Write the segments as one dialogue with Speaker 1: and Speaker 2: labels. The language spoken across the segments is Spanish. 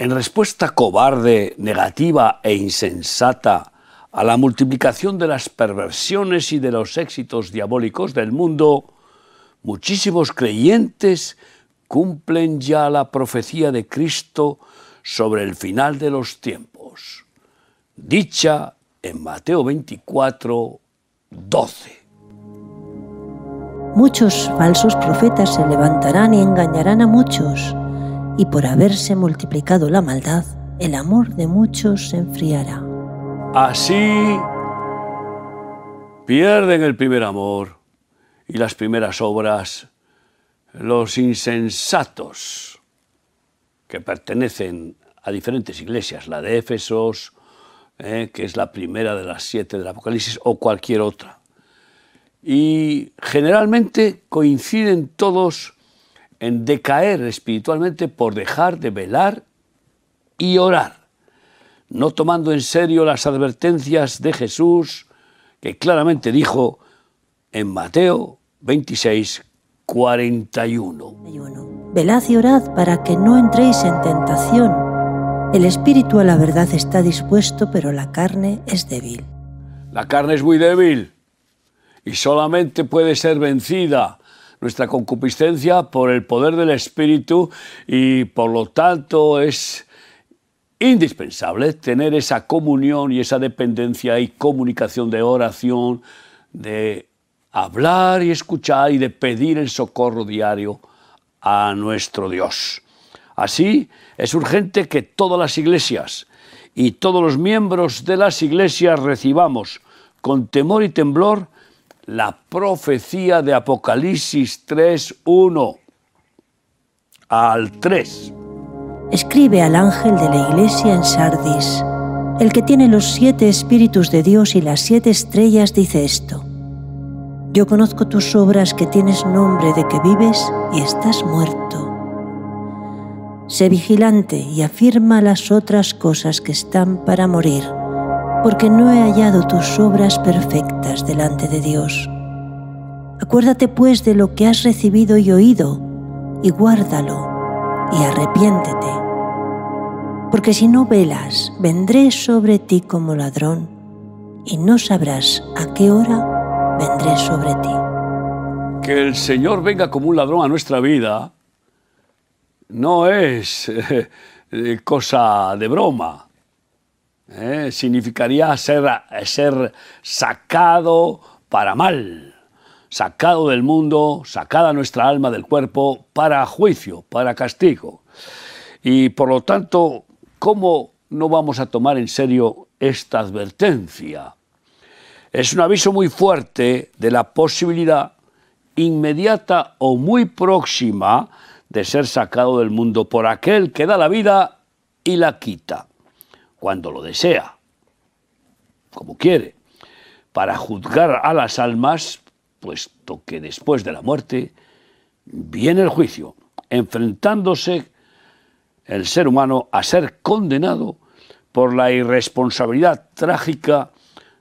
Speaker 1: En respuesta cobarde, negativa e insensata a la multiplicación de las perversiones y de los éxitos diabólicos del mundo, muchísimos creyentes cumplen ya la profecía de Cristo sobre el final de los tiempos, dicha en Mateo 24, 12.
Speaker 2: Muchos falsos profetas se levantarán y engañarán a muchos, y por haberse multiplicado la maldad, el amor de muchos se enfriará.
Speaker 1: Así pierden el primer amor y las primeras obras los insensatos que pertenecen a diferentes iglesias, la de Éfesos, eh, que es la primera de las siete del Apocalipsis, o cualquier otra y generalmente coinciden todos en decaer espiritualmente por dejar de velar y orar, no tomando en serio las advertencias de Jesús que claramente dijo en Mateo 26, 41.
Speaker 2: Velad y orad para que no entréis en tentación. El espíritu a la verdad está dispuesto, pero la carne es débil.
Speaker 1: La carne es muy débil y solamente puede ser vencida nuestra concupiscencia por el poder del Espíritu y por lo tanto es indispensable tener esa comunión y esa dependencia y comunicación de oración, de hablar y escuchar y de pedir el socorro diario a nuestro Dios. Así es urgente que todas las iglesias y todos los miembros de las iglesias recibamos con temor y temblor la profecía de Apocalipsis 3.1 al 3.
Speaker 2: Escribe al ángel de la iglesia en Sardis, el que tiene los siete espíritus de Dios y las siete estrellas, dice esto. Yo conozco tus obras que tienes nombre de que vives y estás muerto. Sé vigilante y afirma las otras cosas que están para morir porque no he hallado tus obras perfectas delante de Dios. Acuérdate pues de lo que has recibido y oído, y guárdalo, y arrepiéntete. Porque si no velas, vendré sobre ti como ladrón, y no sabrás a qué hora vendré sobre ti.
Speaker 1: Que el Señor venga como un ladrón a nuestra vida no es eh, cosa de broma ¿eh? significaría ser, ser sacado para mal, sacado del mundo, sacada nuestra alma del cuerpo para juicio, para castigo. Y por lo tanto, ¿cómo no vamos a tomar en serio esta advertencia? Es un aviso muy fuerte de la posibilidad inmediata o muy próxima de ser sacado del mundo por aquel que da la vida y la quita cuando lo desea, como quiere, para juzgar a las almas, puesto que después de la muerte viene el juicio, enfrentándose el ser humano a ser condenado por la irresponsabilidad trágica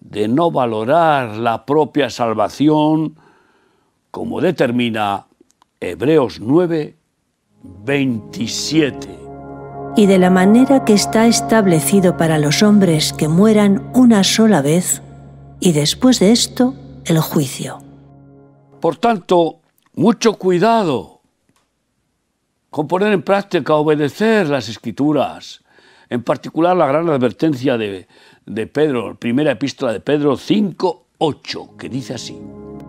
Speaker 1: de no valorar la propia salvación como determina Hebreos 9, 27
Speaker 2: y de la manera que está establecido para los hombres que mueran una sola vez, y después de esto el juicio.
Speaker 1: Por tanto, mucho cuidado con poner en práctica, obedecer las escrituras, en particular la gran advertencia de, de Pedro, primera epístola de Pedro 5, 8, que dice así.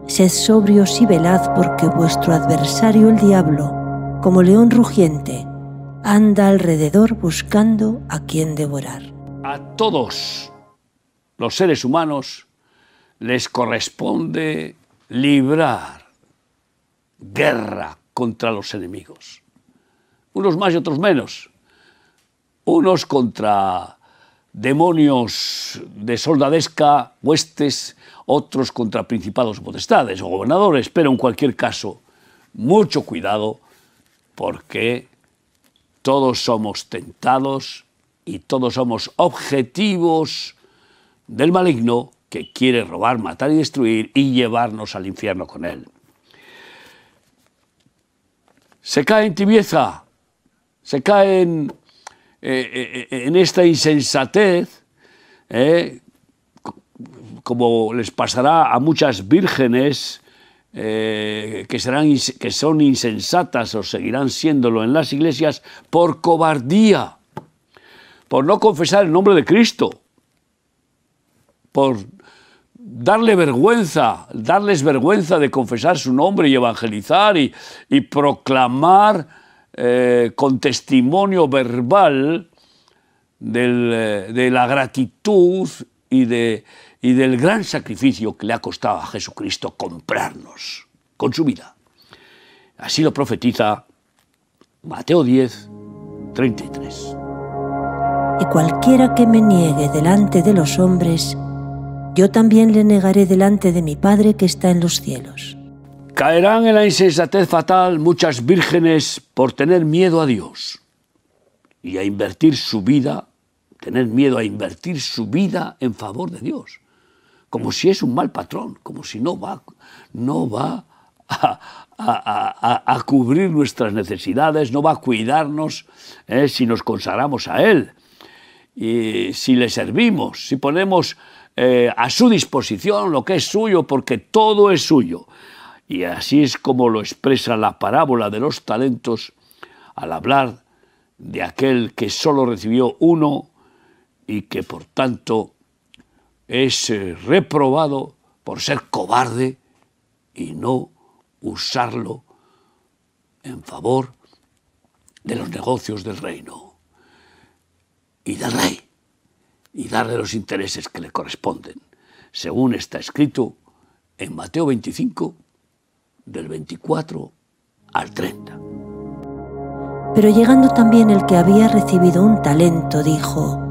Speaker 2: Sed sobrios y velad porque vuestro adversario el diablo, como león rugiente, anda alrededor buscando a quien devorar.
Speaker 1: A todos los seres humanos les corresponde librar guerra contra los enemigos. Unos más y otros menos. Unos contra demonios de soldadesca, huestes, otros contra principados o potestades o gobernadores, pero en cualquier caso, mucho cuidado porque todos somos tentados y todos somos objetivos del maligno que quiere robar, matar y destruir y llevarnos al infierno con él. Se cae en tibieza, se cae en, eh, eh, en esta insensatez, como les pasará a muchas vírgenes que, serán, que son insensatas o seguirán siéndolo en las iglesias por cobardía, por no confesar el nombre de Cristo, por darle vergüenza, darles vergüenza de confesar su nombre y evangelizar y, proclamar eh, con testimonio verbal eh, de la gratitud y, de, y del gran sacrificio que le ha costado a Jesucristo comprarnos con su vida. Así lo profetiza Mateo 10, 33.
Speaker 2: Y cualquiera que me niegue delante de los hombres, yo también le negaré delante de mi Padre que está en los cielos.
Speaker 1: Caerán en la insensatez fatal muchas vírgenes por tener miedo a Dios y a invertir su vida, tener miedo a invertir su vida en favor de Dios, como si es un mal patrón, como si no va, no va a, cubrir nuestras necesidades, no va a cuidarnos eh, si nos consagramos a Él, y si le servimos, si ponemos eh, a su disposición lo que es suyo, porque todo es suyo. Y así es como lo expresa la parábola de los talentos al hablar de aquel que solo recibió uno y que por tanto es eh, reprobado por ser cobarde y no usarlo en favor de los negocios del reino y del rey y darle los intereses que le corresponden, según está escrito en Mateo 25, del 24 al 30.
Speaker 2: Pero llegando también el que había recibido un talento, dijo,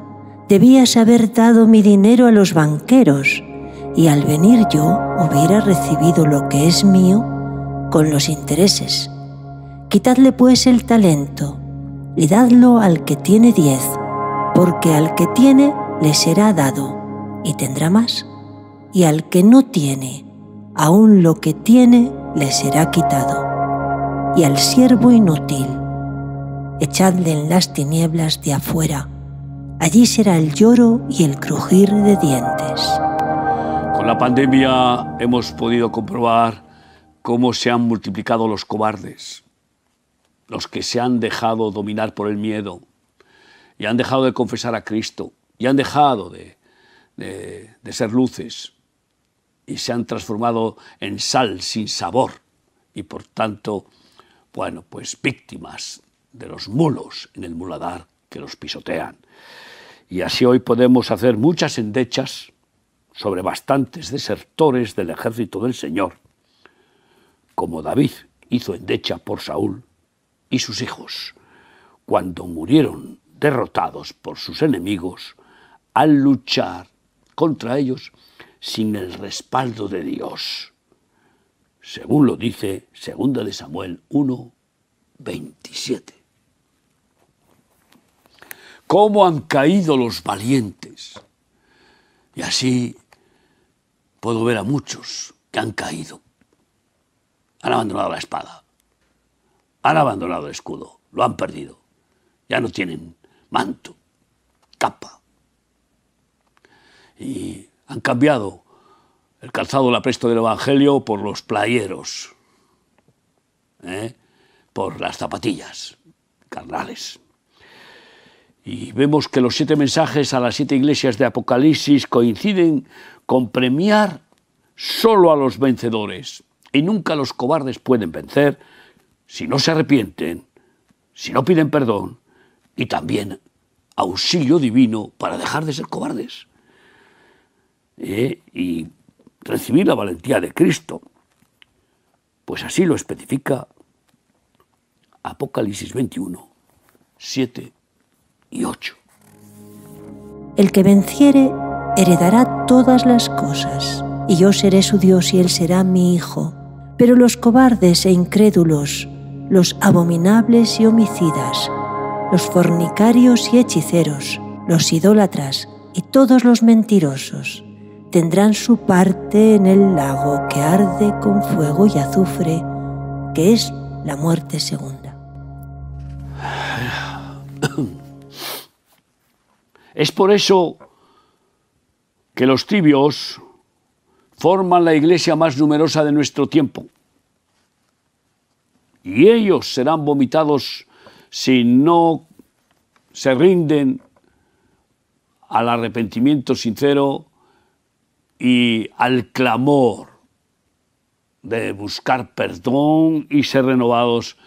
Speaker 2: debías haber dado mi dinero a los banqueros y al venir yo hubiera recibido lo que es mío con los intereses. Quitadle pues el talento y dadlo al que tiene diez, porque al que tiene le será dado y tendrá más, y al que no tiene, aún lo que tiene le será quitado. Y al siervo inútil, echadle en las tinieblas de afuera, allí será el lloro y el crujir de dientes.
Speaker 1: Con la pandemia hemos podido comprobar cómo se han multiplicado los cobardes, los que se han dejado dominar por el miedo y han dejado de confesar a Cristo y han dejado de ser luces y se han transformado en sal sin sabor y por tanto, bueno, pues víctimas de los mulos en el muladar que los pisotean. Y así hoy podemos hacer muchas endechas sobre bastantes desertores del ejército del Señor, como David hizo endecha por Saúl y sus hijos, cuando murieron derrotados por sus enemigos al luchar contra ellos sin el respaldo de Dios. Según lo dice 2 de Samuel 1, 27. ¿Cómo han caído los valientes? Y así puedo ver a muchos que han caído. Han abandonado la espada. Han abandonado el escudo. Lo han perdido. Ya no tienen manto, capa, y han cambiado el calzado del apresto del Evangelio por los playeros, ¿eh? por las zapatillas carnales. Y vemos que los siete mensajes a las siete iglesias de Apocalipsis coinciden con premiar solo a los vencedores. Y nunca los cobardes pueden vencer si no se arrepienten, si no piden perdón y también auxilio divino para dejar de ser cobardes. ¿eh? y recibir la valentía de Cristo. Pues así lo especifica Apocalipsis 21, 7 y 8.
Speaker 2: El que venciere heredará todas las cosas, y yo seré su Dios y él será mi hijo. Pero los cobardes e incrédulos, los abominables y homicidas, los fornicarios y hechiceros, los idólatras y todos los mentirosos, tendrán su parte en el lago que arde con fuego y azufre, que es la muerte segunda.
Speaker 1: Es por eso que los tibios forman la iglesia más numerosa de nuestro tiempo. Y ellos serán vomitados si no se rinden al arrepentimiento sincero y al clamor de buscar perdón y ser renovados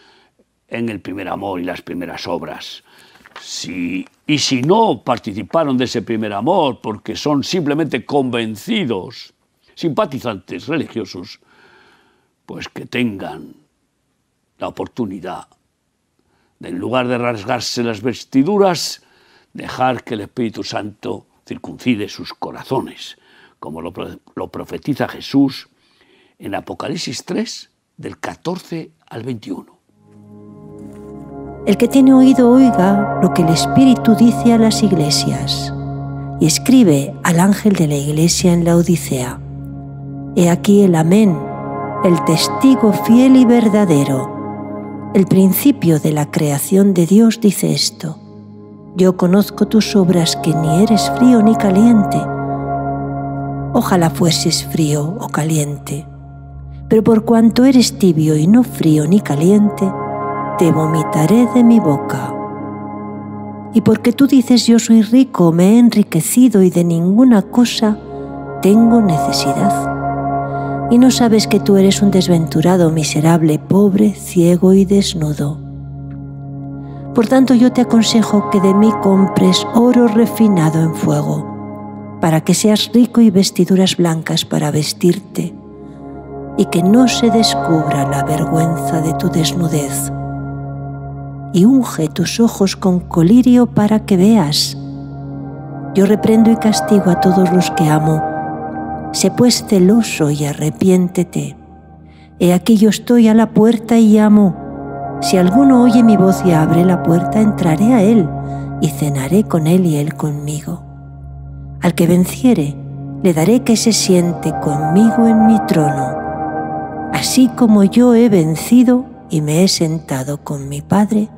Speaker 1: en el primer amor y las primeras obras. Si, y si no participaron de ese primer amor porque son simplemente convencidos, simpatizantes religiosos, pues que tengan la oportunidad de, en lugar de rasgarse las vestiduras, dejar que el Espíritu Santo circuncide sus corazones como lo, profetiza Jesús en Apocalipsis 3, del 14 al 21.
Speaker 2: El que tiene oído oiga lo que el Espíritu dice a las iglesias y escribe al ángel de la iglesia en la Odisea. He aquí el amén, el testigo fiel y verdadero. El principio de la creación de Dios dice esto. Yo conozco tus obras que ni eres frío ni caliente ojalá fueses frío o caliente. Pero por cuanto eres tibio y no frío ni caliente, vomitaré de mi boca. Y porque tú dices yo soy rico, me he enriquecido y de ninguna cosa tengo necesidad. Y no sabes que tú eres un desventurado, miserable, pobre, ciego y desnudo. Por tanto yo te aconsejo que de mí compres oro refinado en fuego para que seas rico y vestiduras blancas para vestirte, y que no se descubra la vergüenza de tu desnudez. Y unge tus ojos con colirio para que veas. Yo reprendo y castigo a todos los que amo. Sé pues celoso y arrepiéntete. He aquí yo estoy a la puerta y llamo. Si alguno oye mi voz y abre la puerta, entraré a él y cenaré con él y él conmigo. Al que venciere, le daré que se siente conmigo en mi trono, así como yo he vencido y me he sentado con mi Padre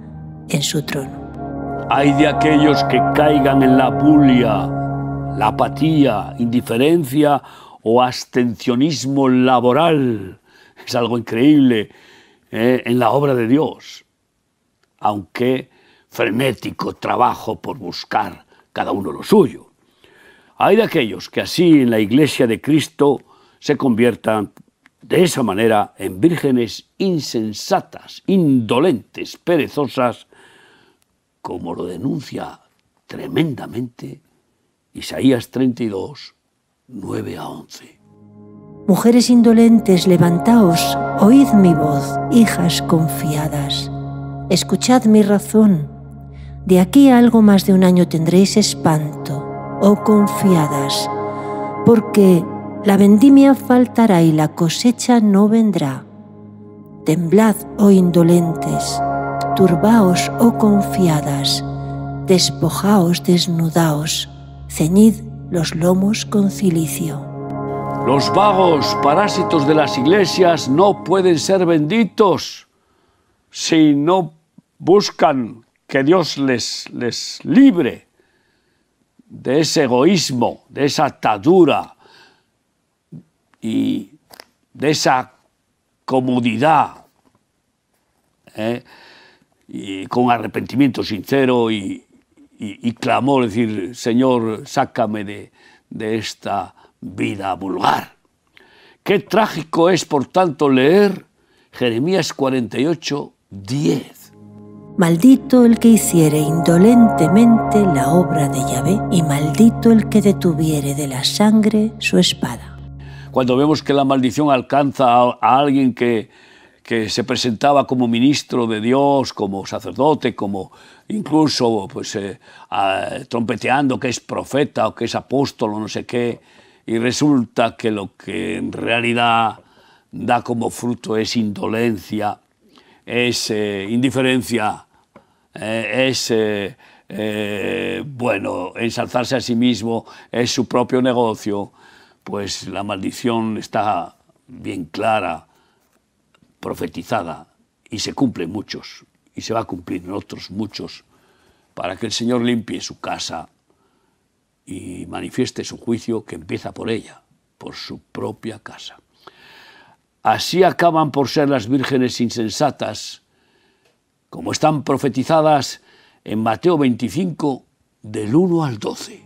Speaker 2: en su trono.
Speaker 1: Hay de aquellos que caigan en la bulia, la apatía, indiferencia o abstencionismo laboral. Es algo increíble ¿eh? en la obra de Dios, aunque frenético trabajo por buscar cada uno lo suyo. Hay de aquellos que así en la iglesia de Cristo se conviertan de esa manera en vírgenes insensatas, indolentes, perezosas, como lo denuncia tremendamente Isaías 32, 9 a 11.
Speaker 2: Mujeres indolentes, levantaos, oíd mi voz, hijas confiadas, escuchad mi razón. De aquí a algo más de un año tendréis espanto oh confiadas, porque la vendimia faltará y la cosecha no vendrá. Temblad, oh indolentes, turbaos, oh confiadas, despojaos, desnudaos, ceñid los lomos con cilicio.
Speaker 1: Los vagos parásitos de las iglesias no pueden ser benditos si no buscan que Dios les, les libre de ese egoísmo, de esa atadura y de esa comodidad, ¿eh? Y con arrepentimiento sincero y, clamor, decir, Señor, sácame de, de esta vida vulgar. Qué trágico es, por tanto, leer Jeremías 48, 10.
Speaker 2: Maldito el que hiciere indolentemente la obra de Yahvé, y maldito el que detuviere de la sangre su espada.
Speaker 1: Cuando vemos que la maldición alcanza a, alguien que, que se presentaba como ministro de Dios, como sacerdote, como incluso pues, eh, trompeteando que es profeta o que es apóstol o no sé qué, y resulta que lo que en realidad da como fruto es indolencia, es eh, indiferencia, eh, es, bueno, ensalzarse a sí mismo, es su propio negocio, pues la maldición está bien clara, profetizada, y se cumple muchos, y se va a cumplir en otros muchos, para que el Señor limpie su casa y manifieste su juicio que empieza por ella, por su propia casa. Así acaban por ser las vírgenes insensatas, como están profetizadas en Mateo 25, del 1 al 12.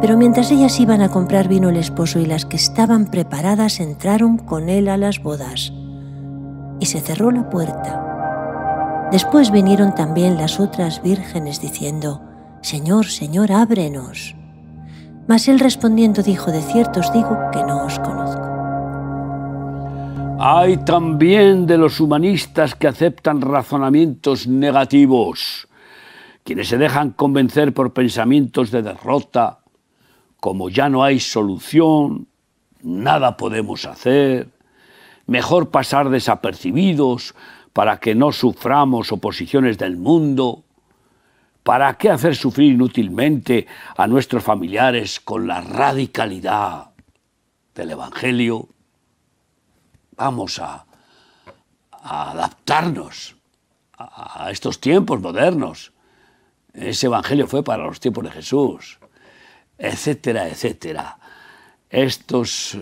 Speaker 2: pero mientras ellas iban a comprar vino el esposo y las que estaban preparadas entraron con él a las bodas. Y se cerró la puerta. Después vinieron también las otras vírgenes diciendo, Señor, Señor, ábrenos. Mas él respondiendo dijo, de cierto os digo que no os conozco.
Speaker 1: Hay también de los humanistas que aceptan razonamientos negativos, quienes se dejan convencer por pensamientos de derrota, como ya no hay solución, nada podemos hacer, mejor pasar desapercibidos para que no suframos oposiciones del mundo. ¿Para qué hacer sufrir inútilmente a nuestros familiares con la radicalidad del Evangelio? Vamos a, adaptarnos a estos tiempos modernos. Ese Evangelio fue para los tiempos de Jesús etcétera, etcétera. Estos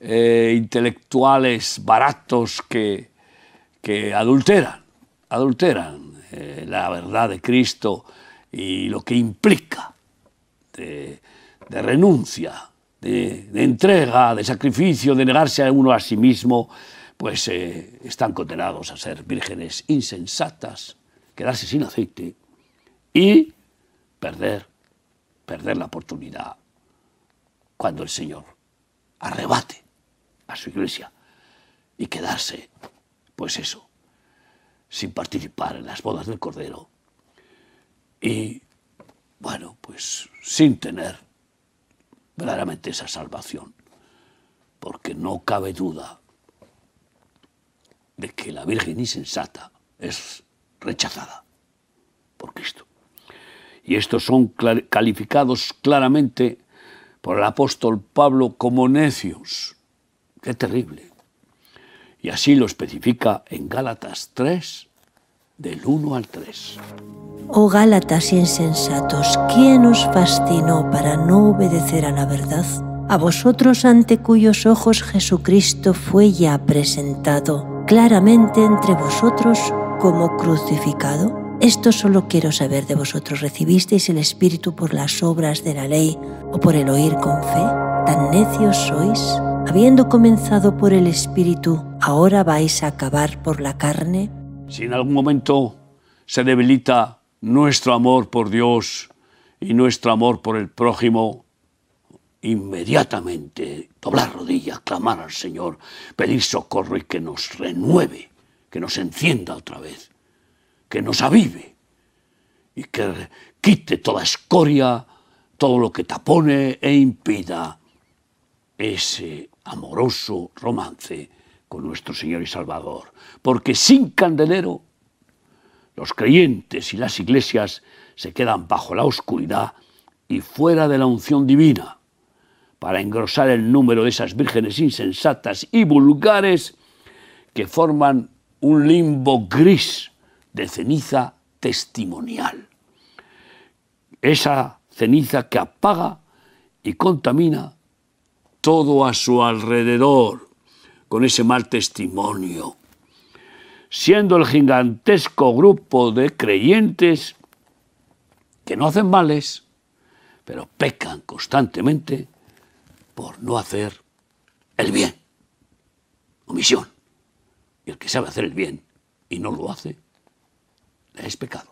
Speaker 1: eh, intelectuales baratos que, que adulteran, adulteran eh, la verdad de Cristo y lo que implica de, renuncia, de, entrega, de sacrificio, de negarse a uno a sí mismo, pues eh, están condenados a ser vírgenes insensatas, quedarse sin aceite y perder perder la oportunidad cuando el Señor arrebate a su iglesia y quedarse, pues eso, sin participar en las bodas del Cordero y, bueno, pues sin tener verdaderamente esa salvación, porque no cabe duda de que la Virgen insensata es rechazada por Cristo y estos son calificados claramente por el apóstol Pablo como necios. Qué terrible. Y así lo especifica en Gálatas 3, del 1 al 3.
Speaker 2: Oh Gálatas insensatos, ¿quién os fascinó para no obedecer a la verdad? A vosotros ante cuyos ojos Jesucristo fue ya presentado claramente entre vosotros como crucificado. Esto solo quiero saber de vosotros. ¿Recibisteis el Espíritu por las obras de la ley o por el oír con fe? ¿Tan necios sois? Habiendo comenzado por el Espíritu, ¿ahora vais a acabar por la carne?
Speaker 1: Si en algún momento se debilita nuestro amor por Dios y nuestro amor por el prójimo, inmediatamente doblar rodillas, clamar al Señor, pedir socorro y que nos renueve, que nos encienda otra vez que nos avive y que quite toda escoria, todo lo que tapone e impida ese amoroso romance con nuestro Señor y Salvador. Porque sin candelero Los creyentes y las iglesias se quedan bajo la oscuridad y fuera de la unción divina para engrosar el número de esas vírgenes insensatas y vulgares que forman un limbo gris de ceniza testimonial. Esa ceniza que apaga y contamina todo a su alrededor con ese mal testimonio, siendo el gigantesco grupo de creyentes que no hacen males, pero pecan constantemente por no hacer el bien. Omisión. Y el que sabe hacer el bien y no lo hace, es pecado.